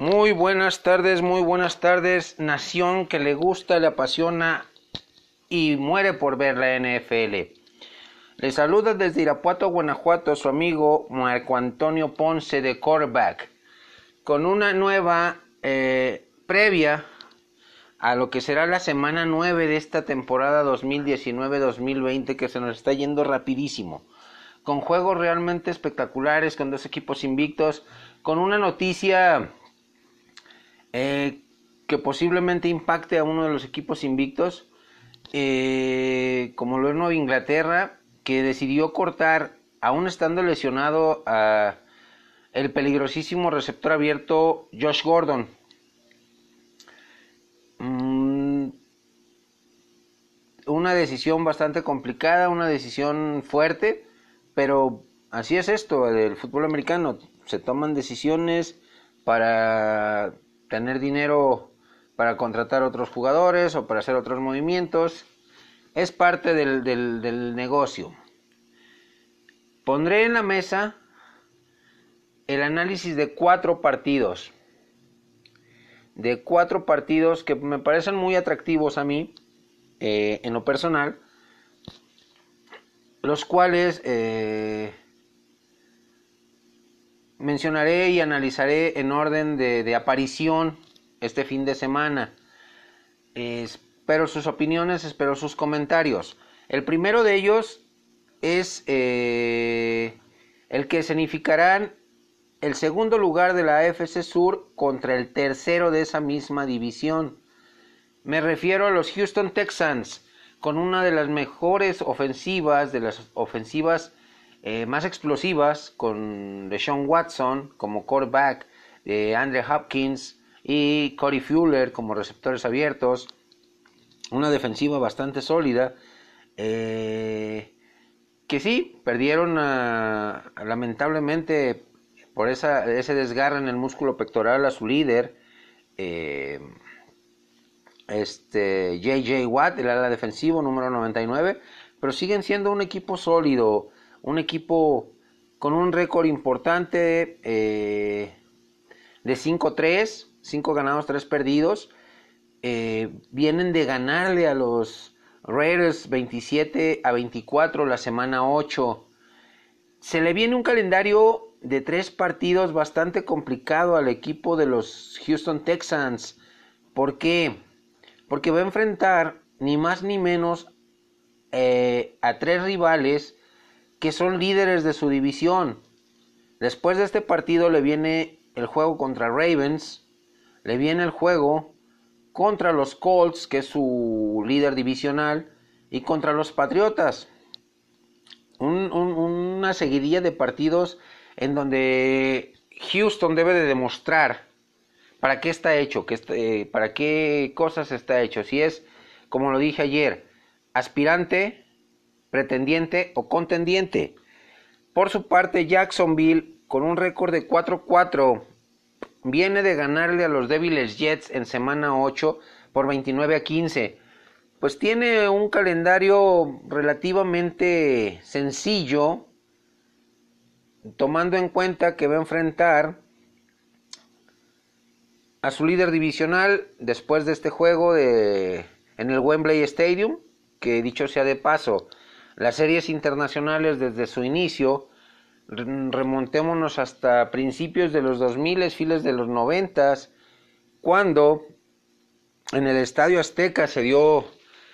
Muy buenas tardes, muy buenas tardes, nación que le gusta, le apasiona y muere por ver la NFL. Le saluda desde Irapuato, Guanajuato, su amigo Marco Antonio Ponce de Corback, con una nueva eh, previa a lo que será la semana 9 de esta temporada 2019-2020 que se nos está yendo rapidísimo, con juegos realmente espectaculares, con dos equipos invictos, con una noticia eh, que posiblemente impacte a uno de los equipos invictos, eh, como lo es Nueva Inglaterra, que decidió cortar, aún estando lesionado, a el peligrosísimo receptor abierto Josh Gordon. Mm, una decisión bastante complicada, una decisión fuerte, pero así es esto, el fútbol americano. Se toman decisiones para tener dinero para contratar otros jugadores o para hacer otros movimientos. Es parte del, del negocio. Pondré en la mesa el análisis de cuatro partidos. De cuatro partidos que me parecen muy atractivos a mí, eh, en lo personal, los cuales eh, mencionaré y analizaré en orden de, aparición este fin de semana. espero sus opiniones, espero sus comentarios. El primero de ellos es eh, el que significarán el segundo lugar de la AFC Sur contra el tercero de esa misma división. Me refiero a los Houston Texans, con una de las mejores ofensivas, de las ofensivas eh, más explosivas, con Deshaun Watson como quarterback, de Andre Hopkins y Corey Fuller como receptores abiertos. Una defensiva bastante sólida. Eh, que sí, perdieron lamentablemente por ese desgarre en el músculo pectoral a su líder, eh, este JJ Watt, el ala defensivo número 99, pero siguen siendo un equipo sólido, un equipo con un récord importante eh, de 5-3, 5 ganados, 3 perdidos. Eh, vienen de ganarle a los Raiders 27 a 24 la semana 8. Se le viene un calendario de tres partidos bastante complicado al equipo de los Houston Texans. ¿Por qué? Porque va a enfrentar ni más ni menos eh, a tres rivales que son líderes de su división. Después de este partido le viene el juego contra Ravens, le viene el juego contra los Colts, que es su líder divisional, y contra los Patriotas. una seguidilla de partidos en donde Houston debe de demostrar para qué está hecho, que para qué cosas está hecho. Si es, como lo dije ayer, aspirante, pretendiente o contendiente. Por su parte, Jacksonville, con un récord de 4-4, viene de ganarle a los débiles Jets en semana 8 por 29 a 15. Pues tiene un calendario relativamente sencillo tomando en cuenta que va a enfrentar a su líder divisional después de este juego de, en el Wembley Stadium, que dicho sea de paso, las series internacionales desde su inicio, remontémonos hasta principios de los 2000, files de los 90, cuando en el Estadio Azteca se dio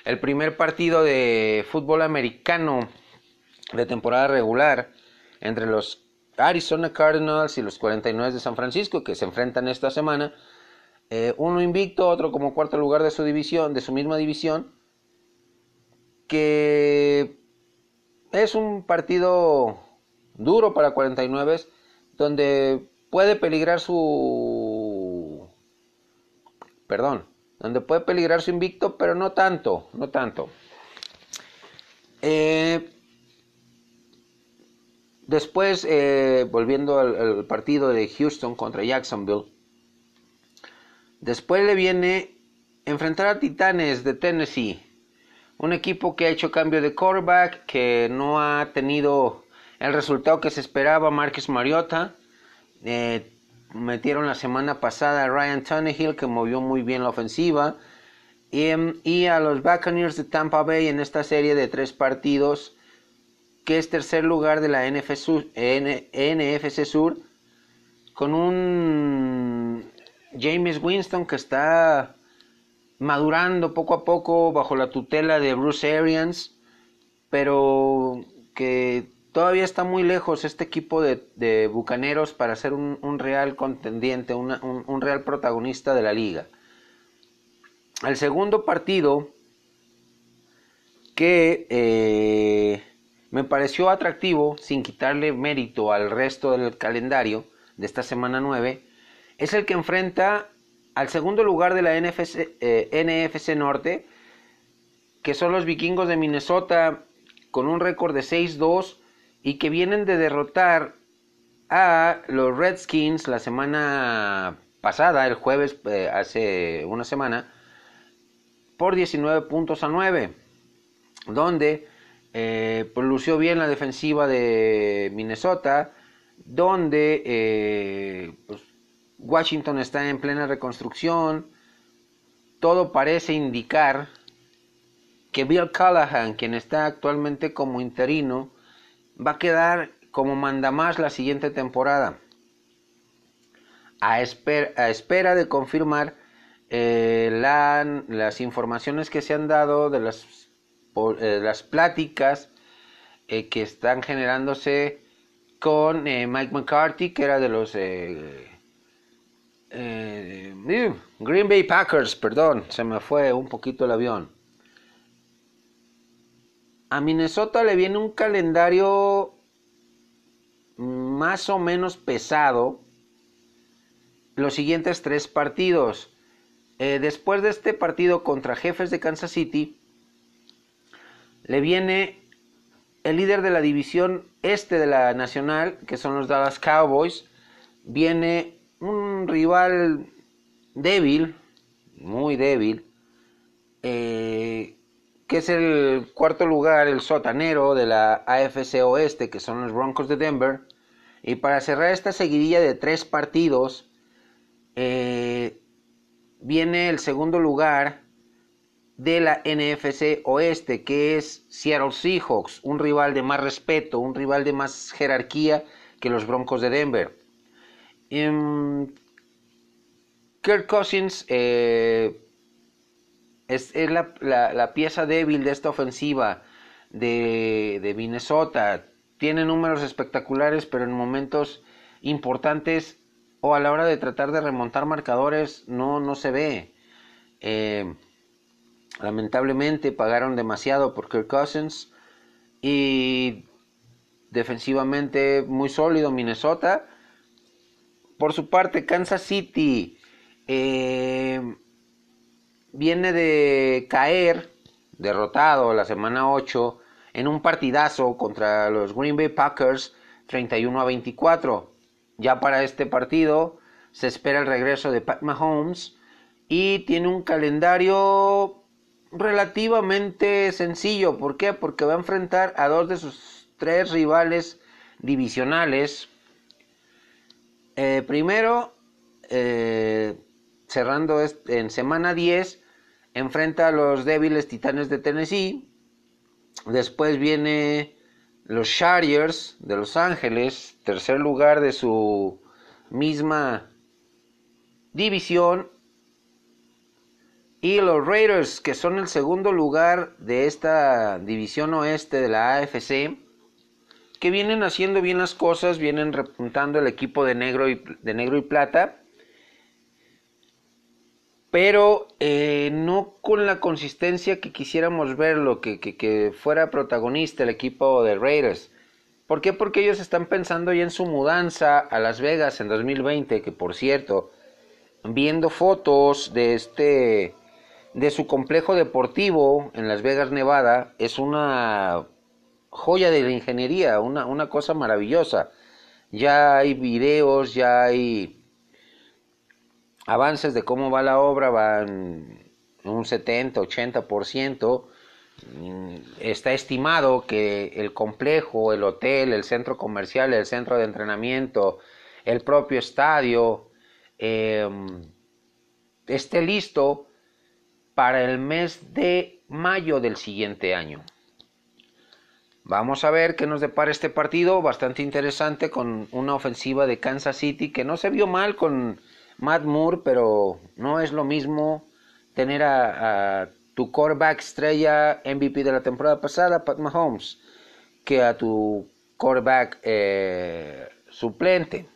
el primer partido de fútbol americano de temporada regular entre los Arizona Cardinals y los 49 de San Francisco que se enfrentan esta semana. Eh, uno invicto, otro como cuarto lugar de su división, de su misma división, que es un partido duro para 49 donde puede peligrar su perdón, donde puede peligrar su invicto, pero no tanto, no tanto. Eh, Después, eh, volviendo al, partido de Houston contra Jacksonville, después le viene enfrentar a Titanes de Tennessee, un equipo que ha hecho cambio de quarterback, que no ha tenido el resultado que se esperaba Marcus Mariota. Eh, metieron la semana pasada a Ryan Tannehill, que movió muy bien la ofensiva. Y, em, y, a los Buccaneers de Tampa Bay en esta serie de tres partidos, que es tercer lugar de la NFC Sur con un James Winston que está madurando poco a poco bajo la tutela de Bruce Arians, pero que todavía está muy lejos este equipo de, bucaneros para ser un, real contendiente, un, real protagonista de la liga. El segundo partido que eh, me pareció atractivo, sin quitarle mérito al resto del calendario de esta semana 9, es el que enfrenta al segundo lugar de la NFC, eh, NFC Norte, que son los vikingos de Minnesota con un récord de 6-2 y que vienen de derrotar a los Redskins la semana pasada, el jueves, eh, hace una semana, por 19 puntos a 9, donde eh, lució bien la defensiva de Minnesota, donde eh, pues, Washington está en plena reconstrucción, todo parece indicar que Bill Callahan, quien está actualmente como interino, va a quedar como mandamás la siguiente temporada. A, espera de confirmar eh, las informaciones que se han dado de las, eh, pláticas eh, que están generándose con Mike McCarthy, que era de los Green Bay Packers, perdón, se me fue un poquito el avión a Minnesota le viene un calendario más o menos pesado los siguientes tres partidos. Eh, después de este partido contra Jefes de Kansas City, le viene el líder de la división este de la Nacional, que son los Dallas Cowboys. Viene un rival débil, muy débil, eh, que es el cuarto lugar, el sotanero de la AFC Oeste, que son los Broncos de Denver. Y para cerrar esta seguidilla de tres partidos, eh, viene el segundo lugar de la NFC Oeste, que es Seattle Seahawks, un rival de más respeto, un rival de más jerarquía que los Broncos de Denver. Um, Kirk Cousins eh, es, la, pieza débil de esta ofensiva de, Minnesota. Tiene números espectaculares, pero en momentos importantes o a la hora de tratar de remontar marcadores no, no se ve. Eh, lamentablemente pagaron demasiado por Kirk Cousins y defensivamente muy sólido Minnesota. Por su parte, Kansas City eh, viene de caer derrotado la semana 8 en un partidazo contra los Green Bay Packers 31 a 24. Ya para este partido se espera el regreso de Pat Mahomes y tiene un calendario relativamente sencillo. ¿Por qué? Porque va a enfrentar a dos de sus tres rivales divisionales. Eh, primero, eh, cerrando en semana 10, enfrenta a los débiles Titanes de Tennessee. Después viene los Chargers de Los Ángeles, tercer lugar de su misma división. Y los Raiders, que son el segundo lugar de esta división oeste de la AFC, que vienen haciendo bien las cosas, vienen repuntando el equipo de negro y, de negro y plata pero eh, no con la consistencia que quisiéramos verlo, que, que, fuera protagonista el equipo de Raiders. ¿Por qué? Porque ellos están pensando ya en su mudanza a Las Vegas en 2020, que por cierto, viendo fotos de este de su complejo deportivo en Las Vegas, Nevada, es una joya de la ingeniería, una, una cosa maravillosa. Ya hay videos, ya hay avances de cómo va la obra van un 70, 80%. Mm, está estimado que el complejo, el hotel, el centro comercial, el centro de entrenamiento, el propio estadio em, esté listo para el mes de mayo del siguiente año. Vamos a ver qué nos depara este partido, bastante interesante con una ofensiva de Kansas City que no se vio mal con Matt Moore, pero no es lo mismo tener a, tu quarterback estrella MVP de la temporada pasada, Pat Mahomes, que a tu quarterback eh, suplente.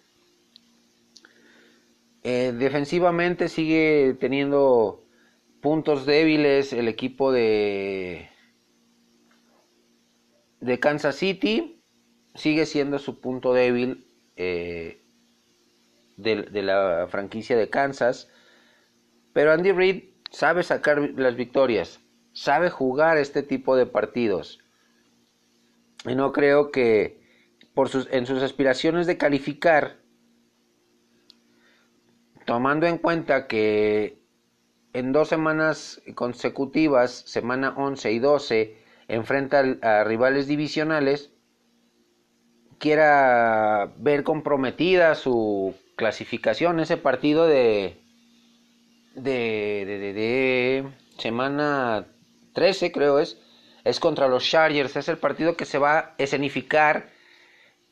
Eh, defensivamente sigue teniendo puntos débiles el equipo de de Kansas City sigue siendo su punto débil eh, de, la franquicia de Kansas. Pero Andy Reid sabe sacar las victorias, sabe jugar este tipo de partidos. Y no creo que por sus, en sus aspiraciones de calificar, tomando en cuenta que en dos semanas consecutivas, semana 11 y 12, enfrenta a rivales divisionales, quiera ver comprometida su clasificación, ese partido de, de, de, semana 13 creo es, es contra los Chargers, es el partido que se va a escenificar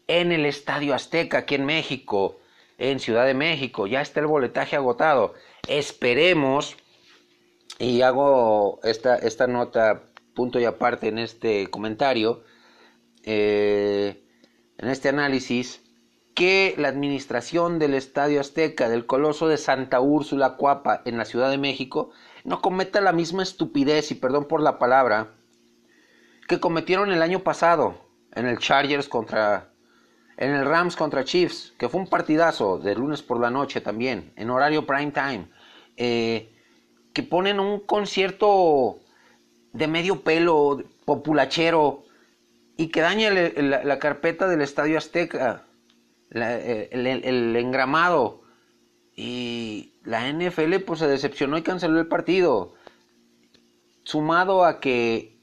en el Estadio Azteca, aquí en México, en Ciudad de México, ya está el boletaje agotado. Esperemos, y hago esta, esta nota punto y aparte en este comentario, eh, en este análisis, que la administración del Estadio Azteca, del Coloso de Santa Úrsula Cuapa en la Ciudad de México, no cometa la misma estupidez, y perdón por la palabra, que cometieron el año pasado en el Chargers contra, en el Rams contra Chiefs, que fue un partidazo de lunes por la noche también, en horario prime time, eh, que ponen un concierto de medio pelo, populachero, y que daña la, carpeta del Estadio Azteca, el, engramado. Y la NFL pues se decepcionó y canceló el partido. Sumado a que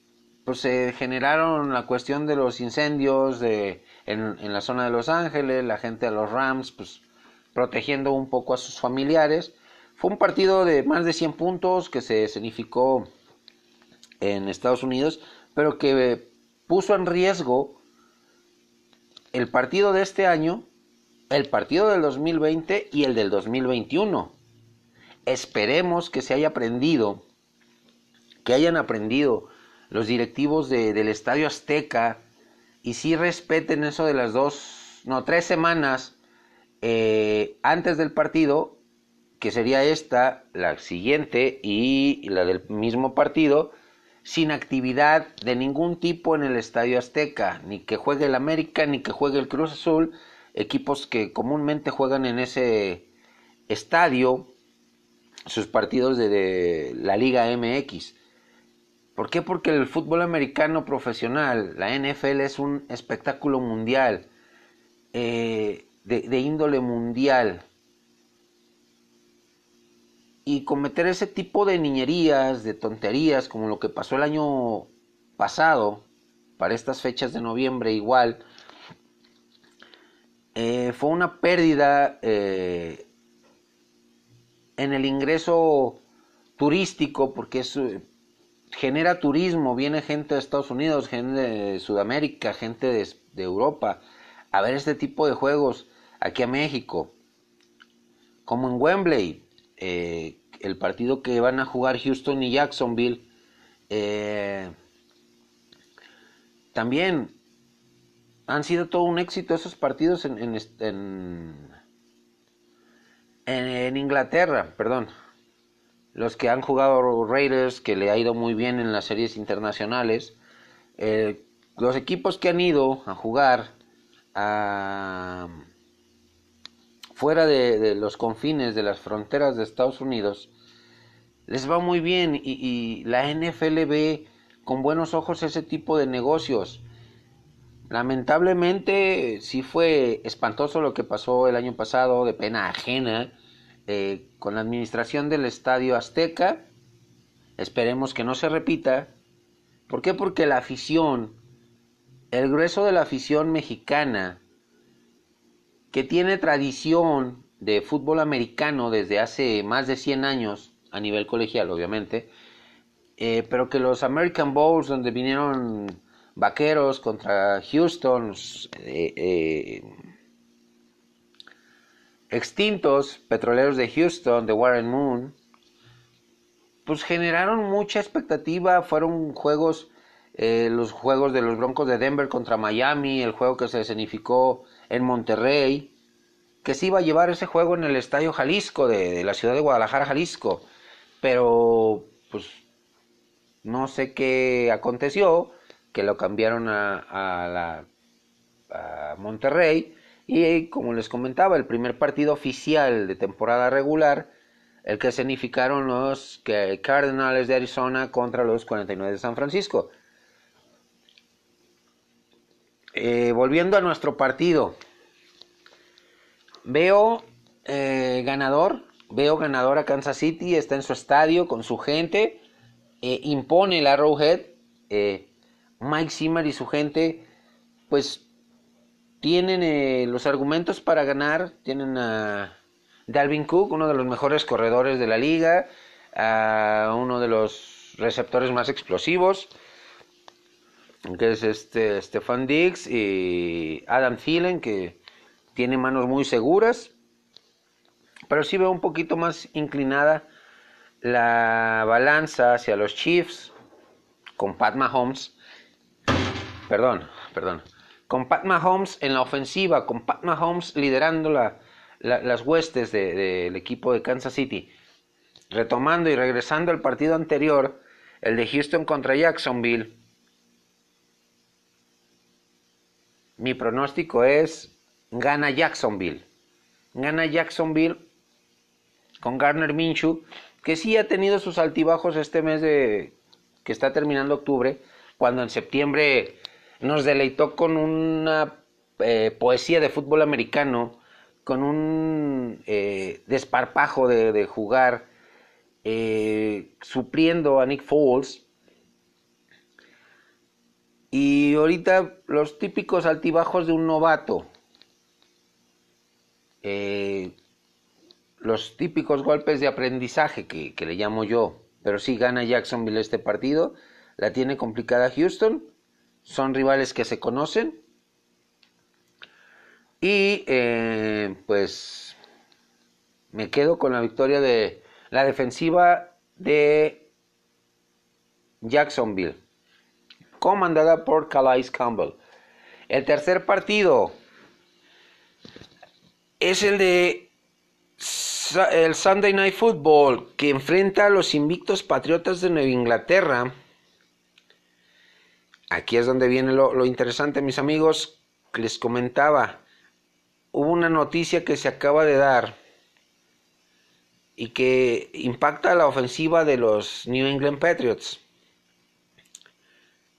pues se generaron la cuestión de los incendios de, en, en, la zona de Los Ángeles, la gente de los Rams pues protegiendo un poco a sus familiares. Fue un partido de más de 100 puntos que se escenificó en Estados Unidos, pero que puso en riesgo el partido de este año, el partido del 2020 y el del 2021. Esperemos que se haya aprendido, que hayan aprendido los directivos del Estadio Azteca y si respeten eso de las dos, no, tres semanas eh, antes del partido, que sería esta, la siguiente y la del mismo partido, sin actividad de ningún tipo en el Estadio Azteca, ni que juegue el América, ni que juegue el Cruz Azul, equipos que comúnmente juegan en ese estadio sus partidos de, la Liga MX. ¿Por qué? Porque el fútbol americano profesional, la NFL, es un espectáculo mundial, eh, de índole mundial y cometer ese tipo de niñerías, de tonterías, como lo que pasó el año pasado, para estas fechas de noviembre igual, eh, fue una pérdida eh, en el ingreso turístico, porque genera turismo, viene gente de Estados Unidos, gente de Sudamérica, gente de, de Europa, a ver este tipo de juegos aquí a México, como en Wembley, eh, el partido que van a jugar Houston y Jacksonville, eh, también han sido todo un éxito esos partidos en, en, en, Inglaterra, perdón. Los que han jugado Raiders, que le ha ido muy bien en las series internacionales. Eh, los equipos que han ido a jugar a fuera de, los confines de las fronteras de Estados Unidos, les va muy bien y, la NFL ve con buenos ojos ese tipo de negocios. Lamentablemente sí fue espantoso lo que pasó el año pasado, de pena ajena, eh, con la administración del Estadio Azteca. Esperemos que no se repita. ¿Por qué? Porque la afición, el grueso de la afición mexicana, que tiene tradición de fútbol americano desde hace más de 100 años, a nivel colegial obviamente, eh, pero que los American Bowls, donde vinieron vaqueros contra Houston, eh, eh, extintos petroleros de Houston, de Warren Moon, pues generaron mucha expectativa, fueron juegos, los juegos de los Broncos de Denver contra Miami, el juego que se escenificó en Monterrey, que se iba a llevar ese juego en el Estadio Jalisco de, la ciudad de Guadalajara, Jalisco. Pero, pues, no sé qué aconteció, que lo cambiaron a, la, a Monterrey. Y como les comentaba, el primer partido oficial de temporada regular, el que significaron los Cardinals de Arizona contra los 49 de San Francisco. Eh, volviendo a nuestro partido, veo eh, ganador, veo ganador a Kansas City, está en su estadio con su gente, eh, impone el Arrowhead, eh, Mike Zimmer y su gente, pues tienen los argumentos para ganar, tienen a Dalvin Cook, uno de los mejores corredores de la liga, a uno de los receptores más explosivos, que es este Stefan Diggs y Adam Thielen, que tiene manos muy seguras, pero sí veo un poquito más inclinada la balanza hacia los Chiefs con Pat Mahomes. Perdón, perdón. Con Pat Mahomes en la ofensiva, con Pat Mahomes liderando las huestes del equipo de Kansas City. Retomando y regresando al partido anterior, el de Houston contra Jacksonville. Mi pronóstico es gana Jacksonville. Gana Jacksonville con Garner Minshew, que sí ha tenido sus altibajos este mes de que está terminando octubre, cuando en septiembre nos deleitó con una eh, poesía de fútbol americano, con un eh, desparpajo de, jugar, eh, supliendo a Nick Foles. Y ahorita los típicos altibajos de un novato, eh, los típicos golpes de aprendizaje que, le llamo yo, pero si gana Jacksonville este partido, la tiene complicada Houston, son rivales que se conocen. Y eh, pues me quedo con la victoria de la defensiva de Jacksonville, comandada por Calais Campbell. El tercer partido es el de el Sunday Night Football que enfrenta a los invictos Patriotas de Nueva Inglaterra. Aquí es donde viene lo, interesante, mis amigos. Les comentaba, hubo una noticia que se acaba de dar y que impacta la ofensiva de los New England Patriots.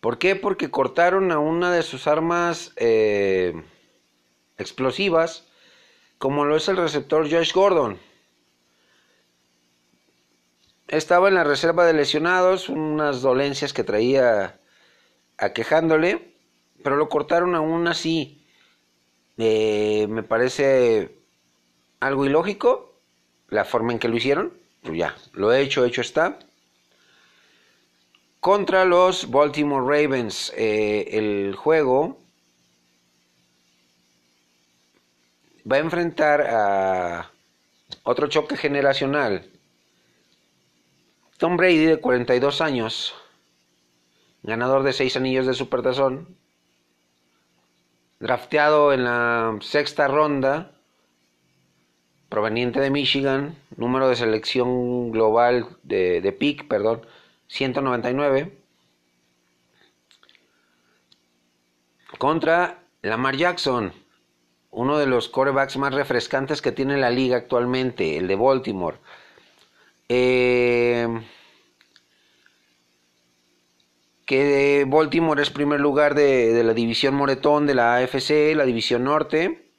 ¿Por qué? Porque cortaron a una de sus armas eh, explosivas como lo es el receptor Josh Gordon. Estaba en la reserva de lesionados, unas dolencias que traía aquejándole, pero lo cortaron aún así. Eh, me parece algo ilógico la forma en que lo hicieron. Pues ya, lo he hecho, hecho está. Contra los Baltimore Ravens, eh, el juego va a enfrentar a otro choque generacional. Tom Brady, de 42 años, ganador de 6 anillos de Supertazón, drafteado en la sexta ronda, proveniente de Michigan, número de selección global de, de PIC, perdón, 199, contra Lamar Jackson, uno de los corebacks más refrescantes que tiene la liga actualmente, el de Baltimore. Eh, que Baltimore es primer lugar de, la división Moretón de la AFC, la división norte,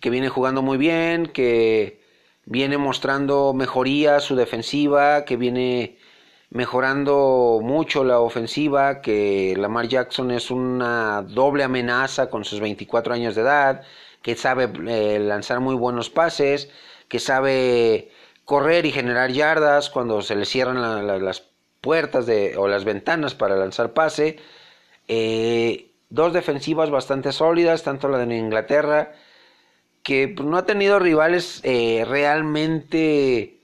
que viene jugando muy bien, que viene mostrando mejoría su defensiva, que viene mejorando mucho la ofensiva, que Lamar Jackson es una doble amenaza con sus 24 años de edad, que sabe eh, lanzar muy buenos pases, que sabe correr y generar yardas cuando se le cierran las puertas de, o las ventanas para lanzar pase. Eh, dos defensivas bastante sólidas, tanto la de Inglaterra, que no ha tenido rivales eh, realmente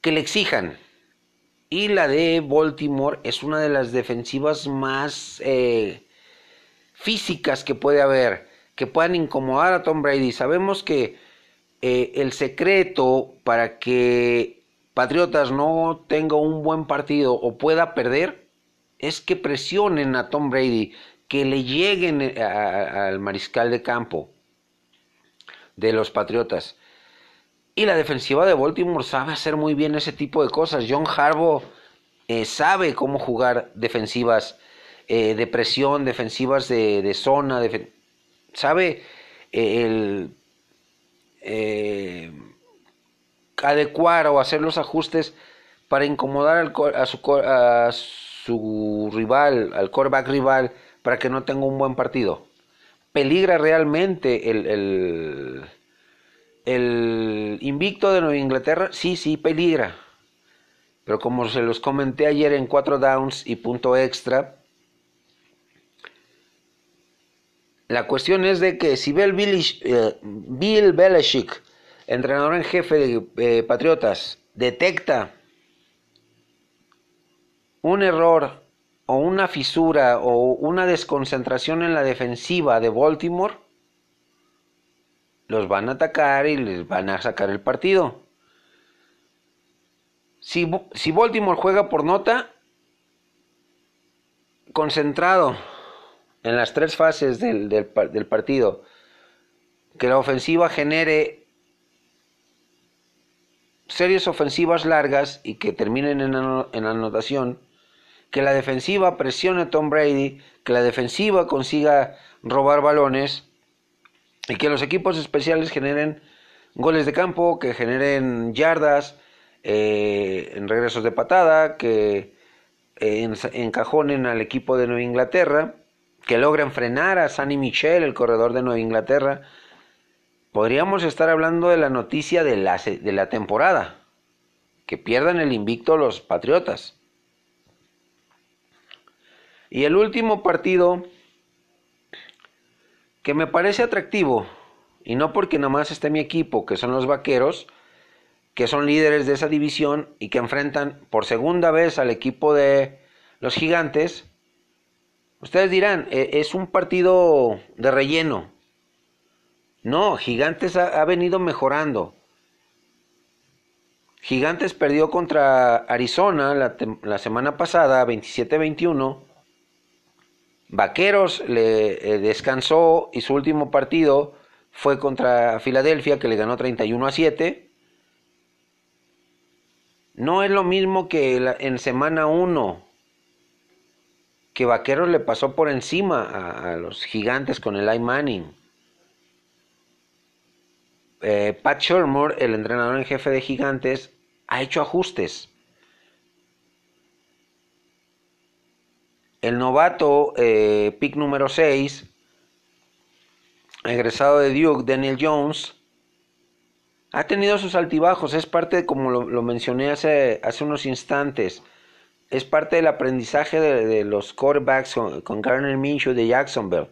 que le exijan. Y la de Baltimore es una de las defensivas más eh, físicas que puede haber, que puedan incomodar a Tom Brady. Sabemos que eh, el secreto para que Patriotas no tenga un buen partido o pueda perder es que presionen a Tom Brady, que le lleguen eh, al mariscal de campo de los Patriotas. Y la defensiva de Baltimore sabe hacer muy bien ese tipo de cosas. John Harbaugh eh, sabe cómo jugar defensivas de presión, defensivas de, zona, sabe el eh, adecuar o hacer los ajustes para incomodar al, a, su, a su rival, al coreback rival, para que no tenga un buen partido. ¿Peligra realmente el, el invicto de Nueva Inglaterra? Sí, sí, peligra. Pero como se los comenté ayer en cuatro downs y punto extra, La cuestión es de que si Bill, eh, Bill Belichick, entrenador en jefe de eh, Patriotas, detecta un error o una fisura o una desconcentración en la defensiva de Baltimore, los van a atacar y les van a sacar el partido. Si, si Baltimore juega por nota, concentrado, en las tres fases del, del, partido, que la ofensiva genere series ofensivas largas y que terminen en, en anotación, que la defensiva presione a Tom Brady, que la defensiva consiga robar balones y que los equipos especiales generen goles de campo, que generen yardas eh, en regresos de patada, que eh, encajonen al equipo de Nueva Inglaterra que logren frenar a Sunny Michel, el corredor de Nueva Inglaterra, podríamos estar hablando de la noticia de la, de la temporada, que pierdan el invicto los Patriotas. Y el último partido que me parece atractivo, y no porque nomás esté mi equipo, que son los Vaqueros, que son líderes de esa división y que enfrentan por segunda vez al equipo de los Gigantes, Ustedes dirán, e, es un partido de relleno. No, Gigantes ha, venido mejorando. Gigantes perdió contra Arizona la, semana pasada, 27-21. Vaqueros le eh, descansó y su último partido fue contra Filadelfia, que le ganó 31 a 7. No es lo mismo que en semana 1 que Vaqueros le pasó por encima a, los gigantes con el I Manning. Eh, Pat Shermer, el entrenador en jefe de gigantes, ha hecho ajustes. El novato, eh, pick número 6, egresado de Duke, Daniel Jones, ha tenido sus altibajos. Es parte, como lo, mencioné hace, hace unos instantes, es parte del aprendizaje de, los quarterbacks con, Garner Minshew de Jacksonville.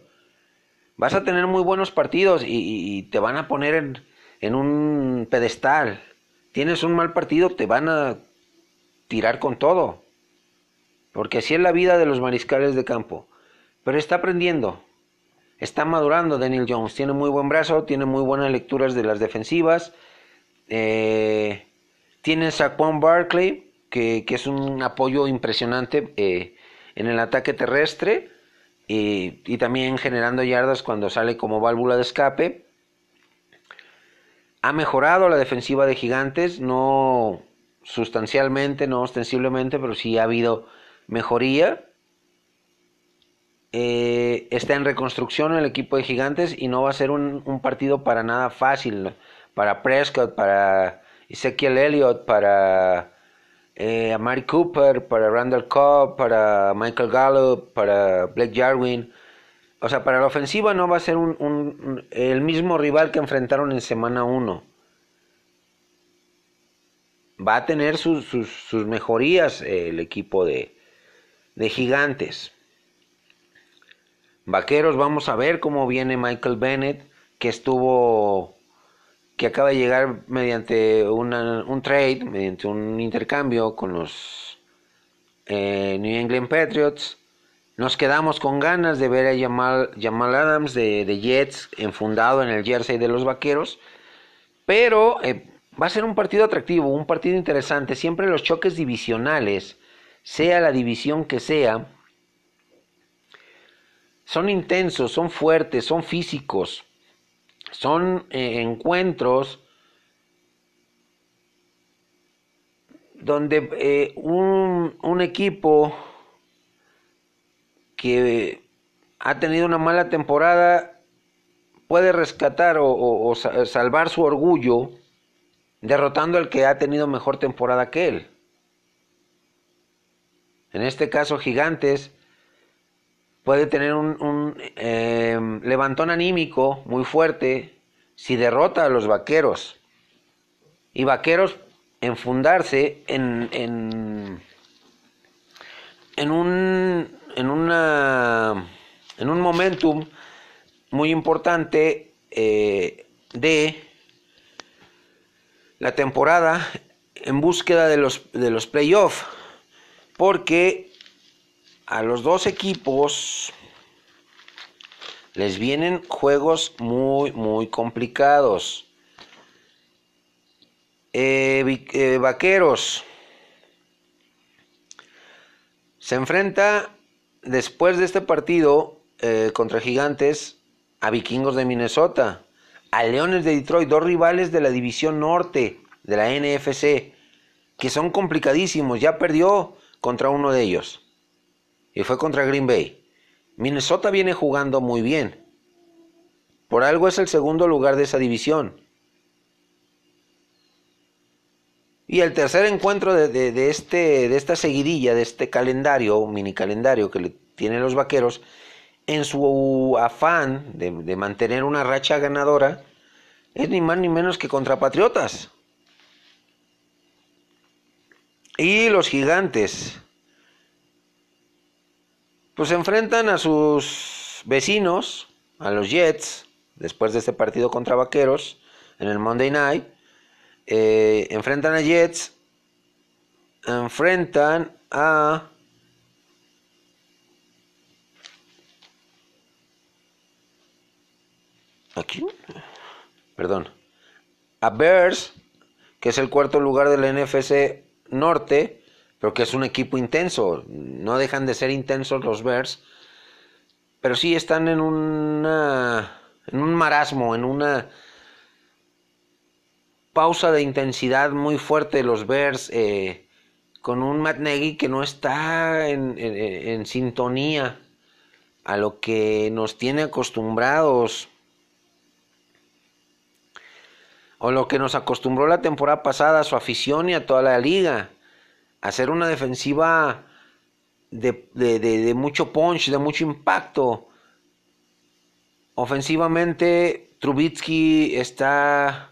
Vas a tener muy buenos partidos y, te van a poner en, en, un pedestal. Tienes un mal partido, te van a tirar con todo. Porque así es la vida de los mariscales de campo. Pero está aprendiendo. Está madurando Daniel Jones. Tiene muy buen brazo, tiene muy buenas lecturas de las defensivas. Eh, tiene Saquon Barkley, que, es un apoyo impresionante eh, en el ataque terrestre y también generando yardas cuando sale como válvula de escape. Ha mejorado la defensiva de Gigantes, no sustancialmente, no ostensiblemente, pero sí ha habido mejoría. Eh, está en reconstrucción el equipo de Gigantes y no va a ser un, un partido para nada fácil para Prescott, para Ezekiel Elliott, para eh, a Mari Cooper, para Randall Cobb, para Michael Gallup, para Blake Jarwin. o sea, para la ofensiva no va a ser un, el mismo rival que enfrentaron en semana 1. Va a tener sus, sus, mejorías el equipo de, de gigantes. Vaqueros, vamos a ver cómo viene Michael Bennett, que estuvo, que acaba de llegar mediante un trade, mediante un intercambio con los eh, New England Patriots. Nos quedamos con ganas de ver a Jamal, Adams de, Jets enfundado en el jersey de los Vaqueros, pero eh, va a ser un partido atractivo, un partido interesante. Siempre los choques divisionales, sea la división que sea, son intensos, son fuertes, son físicos, son eh, encuentros donde eh, un, equipo que ha tenido una mala temporada puede rescatar o, salvar su orgullo derrotando al que ha tenido mejor temporada que él. En este caso, Gigantes puede tener un, em, levantón anímico muy fuerte si derrota a los vaqueros. Y vaqueros enfundarse en, en, en un en una en un momentum muy importante eh, de la temporada en búsqueda de los de los playoffs porque a los dos equipos les vienen juegos muy, muy complicados. Eh, eh, vaqueros se enfrenta después de este partido eh, contra Gigantes a Vikingos de Minnesota, a Leones de Detroit, dos rivales de la división norte de la NFC, que son complicadísimos. Ya perdió contra uno de ellos y fue contra Green Bay. Minnesota viene jugando muy bien. Por algo es el segundo lugar de esa división. Y el tercer encuentro de, este, de esta seguidilla, de este calendario, mini calendario que le tienen los vaqueros, en su afán de, de mantener una racha ganadora, es ni más ni menos que contra Patriotas. Y los gigantes, pues enfrentan a sus vecinos, a los Jets, después de este partido contra Vaqueros, en el Monday Night. Eh, enfrentan a Jets, enfrentan a... Aquí, perdón, a Bears, que es el cuarto lugar del NFC Norte, pero que es un equipo intenso. No dejan de ser intensos los Bears, pero sí están en una en un marasmo, en una pausa de intensidad muy fuerte los Bears, eh, con un Matt Nagy que no está en, en sintonía a lo que nos tiene acostumbrados o lo que nos acostumbró la temporada pasada a su afición y a toda la liga hacer una defensiva de, mucho punch, de mucho impacto. Ofensivamente, Trubitsky está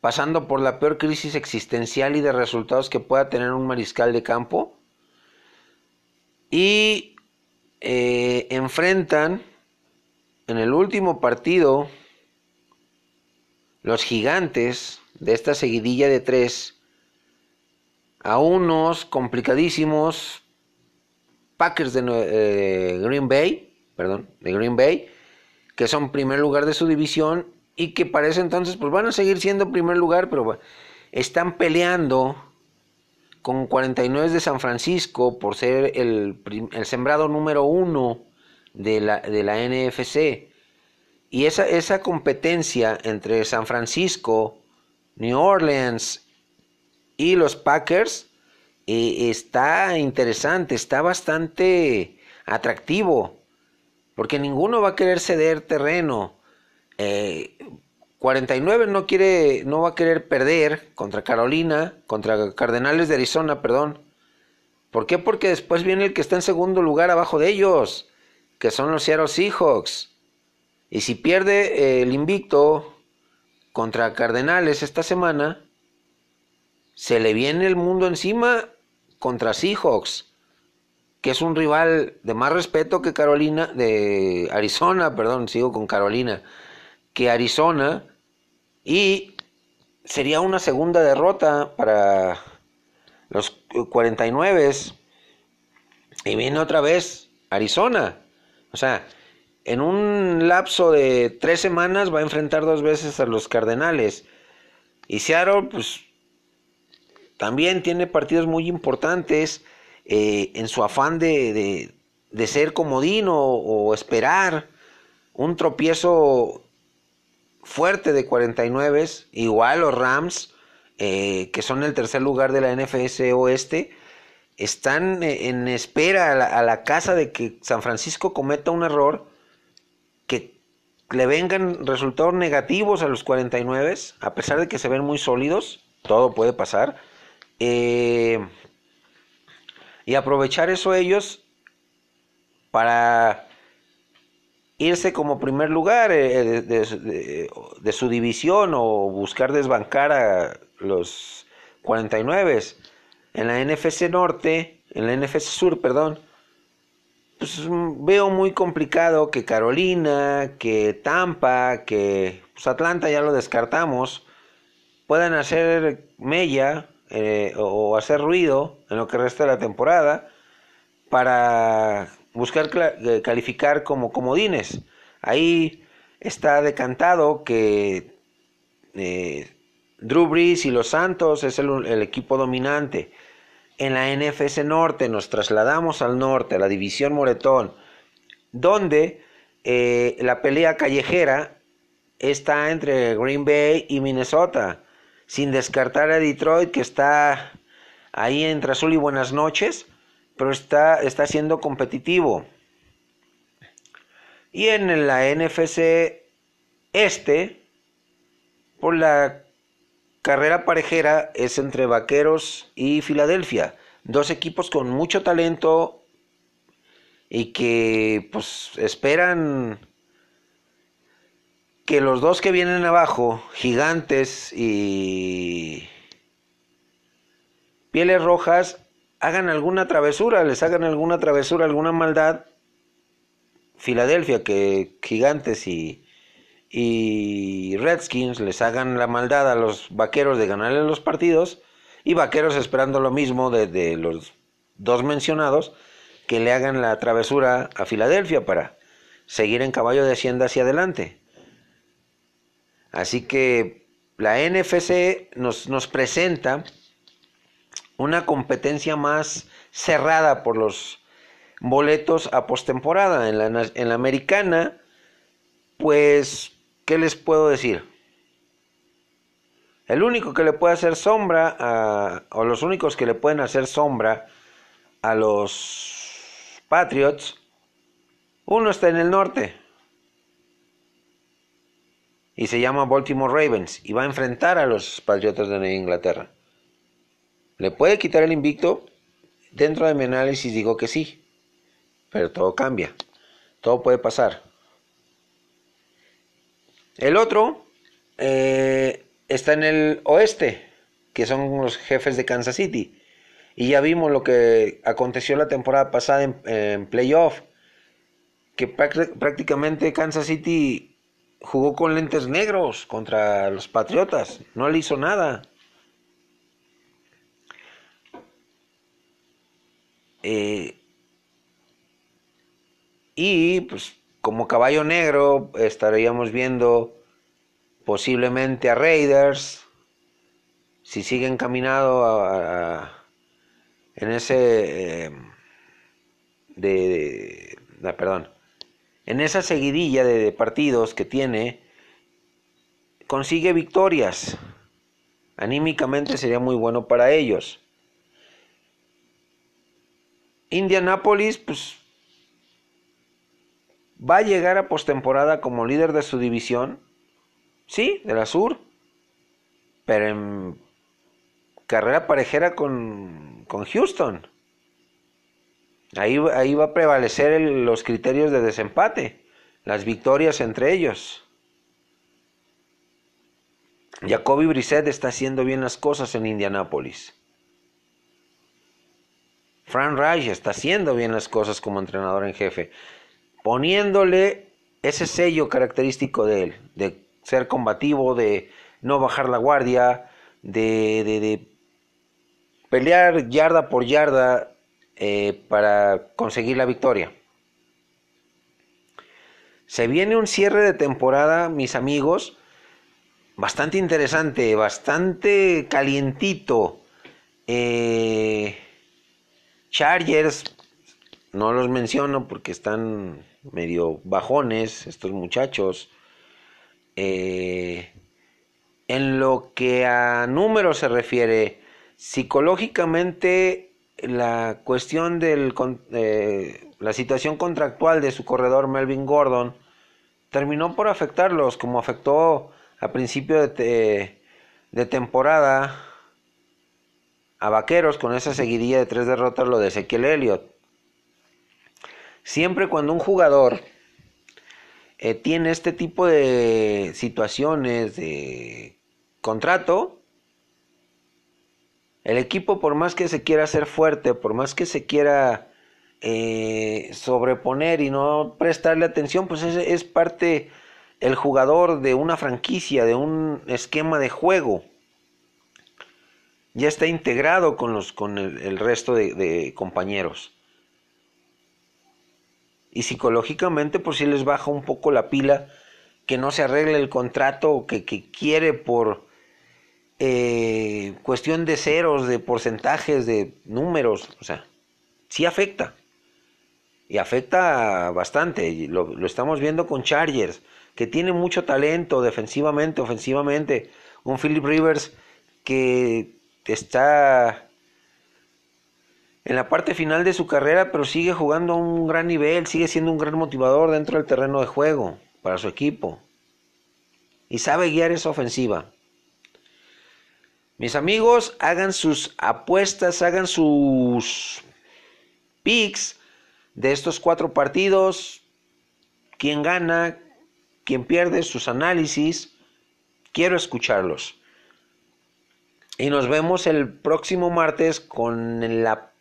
pasando por la peor crisis existencial y de resultados que pueda tener un mariscal de campo. Y eh, enfrentan en el último partido los gigantes de esta seguidilla de tres a unos complicadísimos Packers de eh, Green Bay, perdón, de Green Bay, que son primer lugar de su división y que parece entonces pues van a seguir siendo primer lugar, pero están peleando con 49 de San Francisco por ser el, el sembrado número uno de la, de la NFC. Y esa, esa competencia entre San Francisco, New Orleans y los Packers eh, está interesante, está bastante atractivo, porque ninguno va a querer ceder terreno. 49 eh, no quiere, no va a querer perder contra Carolina, contra Cardenales de Arizona, perdón. ¿Por qué? Porque después viene el que está en segundo lugar abajo de ellos, que son los Seattle Seahawks. Y si pierde el invicto contra Cardenales esta semana, se le viene el mundo encima contra Seahawks, que es un rival de más respeto que Carolina, de Arizona, perdón, sigo con Carolina, que Arizona, y sería una segunda derrota para los 49 y viene otra vez Arizona. O sea, en un lapso de tres semanas va a enfrentar dos veces a los Cardenales. Y Seattle, pues, también tiene partidos muy importantes eh, en su afán de, de, ser comodino o, esperar un tropiezo fuerte de 49, igual los Rams, eh, que son el tercer lugar de la NFS Oeste, están eh, en espera a la, casa de que San Francisco cometa un error, que le vengan resultados negativos a los 49, a pesar de que se ven muy sólidos, todo puede pasar. Eh, y aprovechar eso ellos para irse como primer lugar eh, de, su división o buscar desbancar a los 49 en la NFC Norte, en la NFC Sur, perdón, pues veo muy complicado que Carolina, que Tampa, que pues, Atlanta ya lo descartamos, puedan hacer mella eh, o hacer ruido en lo que resta de la temporada para buscar eh, calificar como comodines. Ahí está decantado que eh, Drew Brees y los Santos es el equipo dominante en la NFC Norte, nos trasladamos al norte, a la división Moretón, donde eh, la pelea callejera está entre Green Bay y Minnesota, sin descartar a Detroit que está ahí entre azul y buenas noches, pero está, está siendo competitivo. Y en la NFC Este, por la carrera parejera es entre Vaqueros y Filadelfia. Dos equipos con mucho talento y que pues esperan que los dos que vienen abajo, gigantes y pieles rojas, hagan alguna travesura, les hagan alguna travesura, alguna maldad. Filadelfia, que gigantes y y Redskins les hagan la maldad a los vaqueros de ganarle los partidos y vaqueros esperando lo mismo de, los dos mencionados que le hagan la travesura a Filadelfia para seguir en caballo de hacienda hacia adelante. Así que la NFC nos, nos presenta una competencia más cerrada por los boletos a postemporada. En la, en la americana, pues ¿qué les puedo decir? El único que le puede hacer sombra, a, o los únicos que le pueden hacer sombra a los Patriots, uno está en el norte y se llama Baltimore Ravens y va a enfrentar a los Patriotas de Inglaterra. ¿Le puede quitar el invicto? Dentro de mi análisis digo que sí, pero todo cambia, todo puede pasar. El otro eh, está en el oeste, que son los jefes de Kansas City. Y ya vimos lo que aconteció la temporada pasada en, playoff, que prácticamente Kansas City jugó con lentes negros contra los Patriotas, no le hizo nada. Eh, y pues como caballo negro estaríamos viendo posiblemente a Raiders, si siguen caminando en ese eh, de, perdón, en esa seguidilla de, partidos que tiene, consigue victorias. Anímicamente sería muy bueno para ellos. Indianapolis, pues va a llegar a postemporada como líder de su división, sí, de la Sur, pero en carrera parejera con, con Houston. Ahí, ahí va a prevalecer los criterios de desempate, las victorias entre ellos. Jacoby Brissett está haciendo bien las cosas en Indianápolis. Fran Reich está haciendo bien las cosas como entrenador en jefe, poniéndole ese sello característico de él, de ser combativo, de no bajar la guardia, de, de, pelear yarda por yarda eh, para conseguir la victoria. Se viene un cierre de temporada, mis amigos, bastante interesante, bastante calientito. Eh, Chargers, no los menciono porque están medio bajones estos muchachos. Eh, en lo que a números se refiere, psicológicamente la cuestión de eh, la situación contractual de su corredor Melvin Gordon terminó por afectarlos como afectó a principio de, de temporada a Vaqueros con esa seguidilla de tres derrotas lo de Ezequiel Elliott. Siempre cuando un jugador eh, tiene este tipo de situaciones de contrato, el equipo por más que se quiera hacer fuerte, por más que se quiera eh, sobreponer y no prestarle atención, pues es, es parte el jugador de una franquicia, de un esquema de juego. Ya está integrado con, los, con el, resto de compañeros y psicológicamente por si les baja un poco la pila, que no se arregle el contrato que, que quiere por eh, cuestión de ceros, de porcentajes, de números, o sea, sí afecta. Y afecta bastante, lo, lo estamos viendo con Chargers, que tiene mucho talento defensivamente, ofensivamente. Un Philip Rivers que está en la parte final de su carrera, pero sigue jugando a un gran nivel, sigue siendo un gran motivador dentro del terreno de juego para su equipo. Y sabe guiar esa ofensiva. Mis amigos, hagan sus apuestas, hagan sus picks de estos cuatro partidos. ¿Quién gana? ¿Quién pierde? Sus análisis. Quiero escucharlos. Y nos vemos el próximo martes con la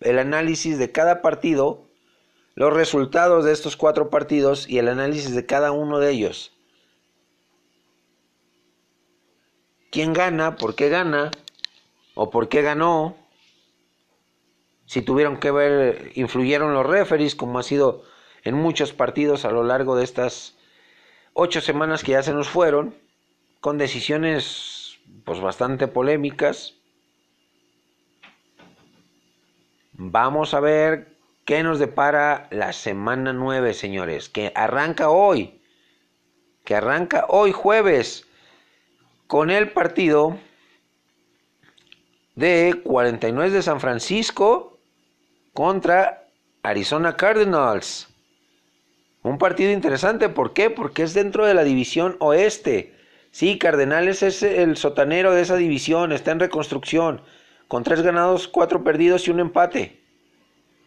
el análisis de cada partido, los resultados de estos cuatro partidos y el análisis de cada uno de ellos. ¿Quién gana? ¿Por qué gana? ¿O por qué ganó? Si tuvieron que ver, influyeron los referees, como ha sido en muchos partidos a lo largo de estas ocho semanas que ya se nos fueron, con decisiones pues bastante polémicas Vamos a ver qué nos depara la semana 9, señores, que arranca hoy, que arranca hoy jueves con el partido de 49 de San Francisco contra Arizona Cardinals. Un partido interesante, ¿por qué? Porque es dentro de la división oeste. Sí, Cardenales es el sotanero de esa división, está en reconstrucción con tres ganados, cuatro perdidos y un empate.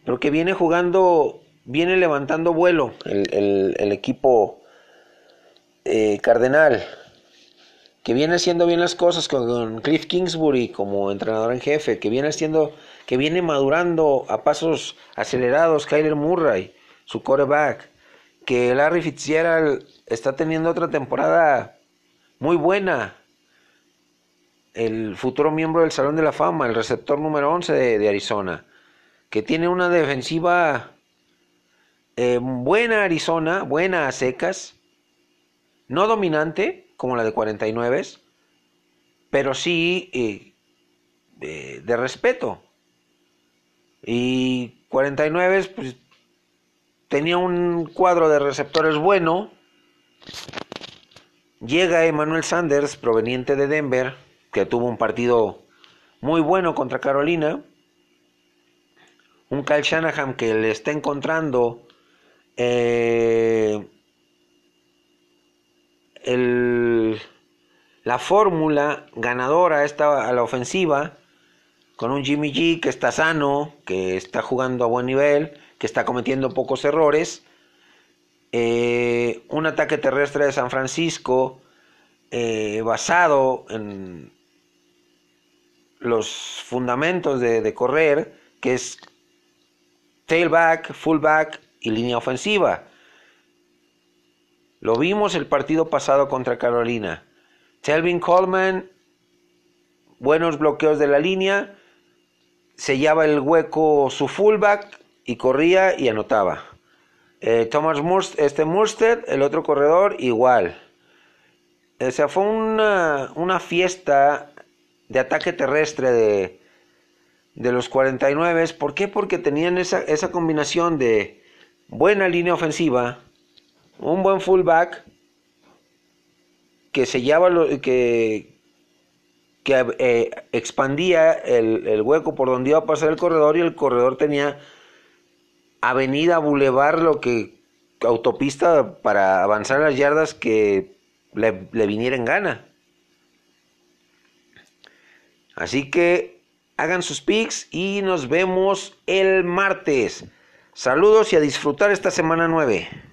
Pero que viene jugando, viene levantando vuelo el, equipo eh, cardenal. Que viene haciendo bien las cosas con, Cliff Kingsbury como entrenador en jefe. Que viene haciendo, que viene madurando a pasos acelerados Kyler Murray, su quarterback. Que Larry Fitzgerald está teniendo otra temporada muy buena el futuro miembro del Salón de la Fama, el receptor número 11 de, Arizona, que tiene una defensiva eh, buena Arizona, buena a secas, no dominante como la de 49, pero sí eh, de respeto. Y 49 pues, tenía un cuadro de receptores bueno. Llega Emmanuel Sanders, proveniente de Denver, que tuvo un partido muy bueno contra Carolina. Un Kyle Shanahan que le está encontrando eh, la fórmula ganadora esta, a la ofensiva. con un Jimmy G que está sano, que está jugando a buen nivel, que está cometiendo pocos errores. Eh, un ataque terrestre de San Francisco eh, basado en los fundamentos de, correr, que es tailback, fullback y línea ofensiva. Lo vimos el partido pasado contra Carolina. Telvin Coleman, buenos bloqueos de la línea, sellaba el hueco su fullback y corría y anotaba. Eh, Thomas Murst, este Murstead, el otro corredor, igual. O sea, fue una, una fiesta de ataque terrestre de, de los 49. ¿Por qué? Porque tenían esa, esa combinación de buena línea ofensiva, un buen fullback que sellaba lo, que, que eh, expandía el, el, hueco por donde iba a pasar el corredor y el corredor tenía avenida, bulevar, lo que autopista para avanzar las yardas que le, le viniera en gana. Así que hagan sus picks y nos vemos el martes. Saludos y a disfrutar esta semana 9.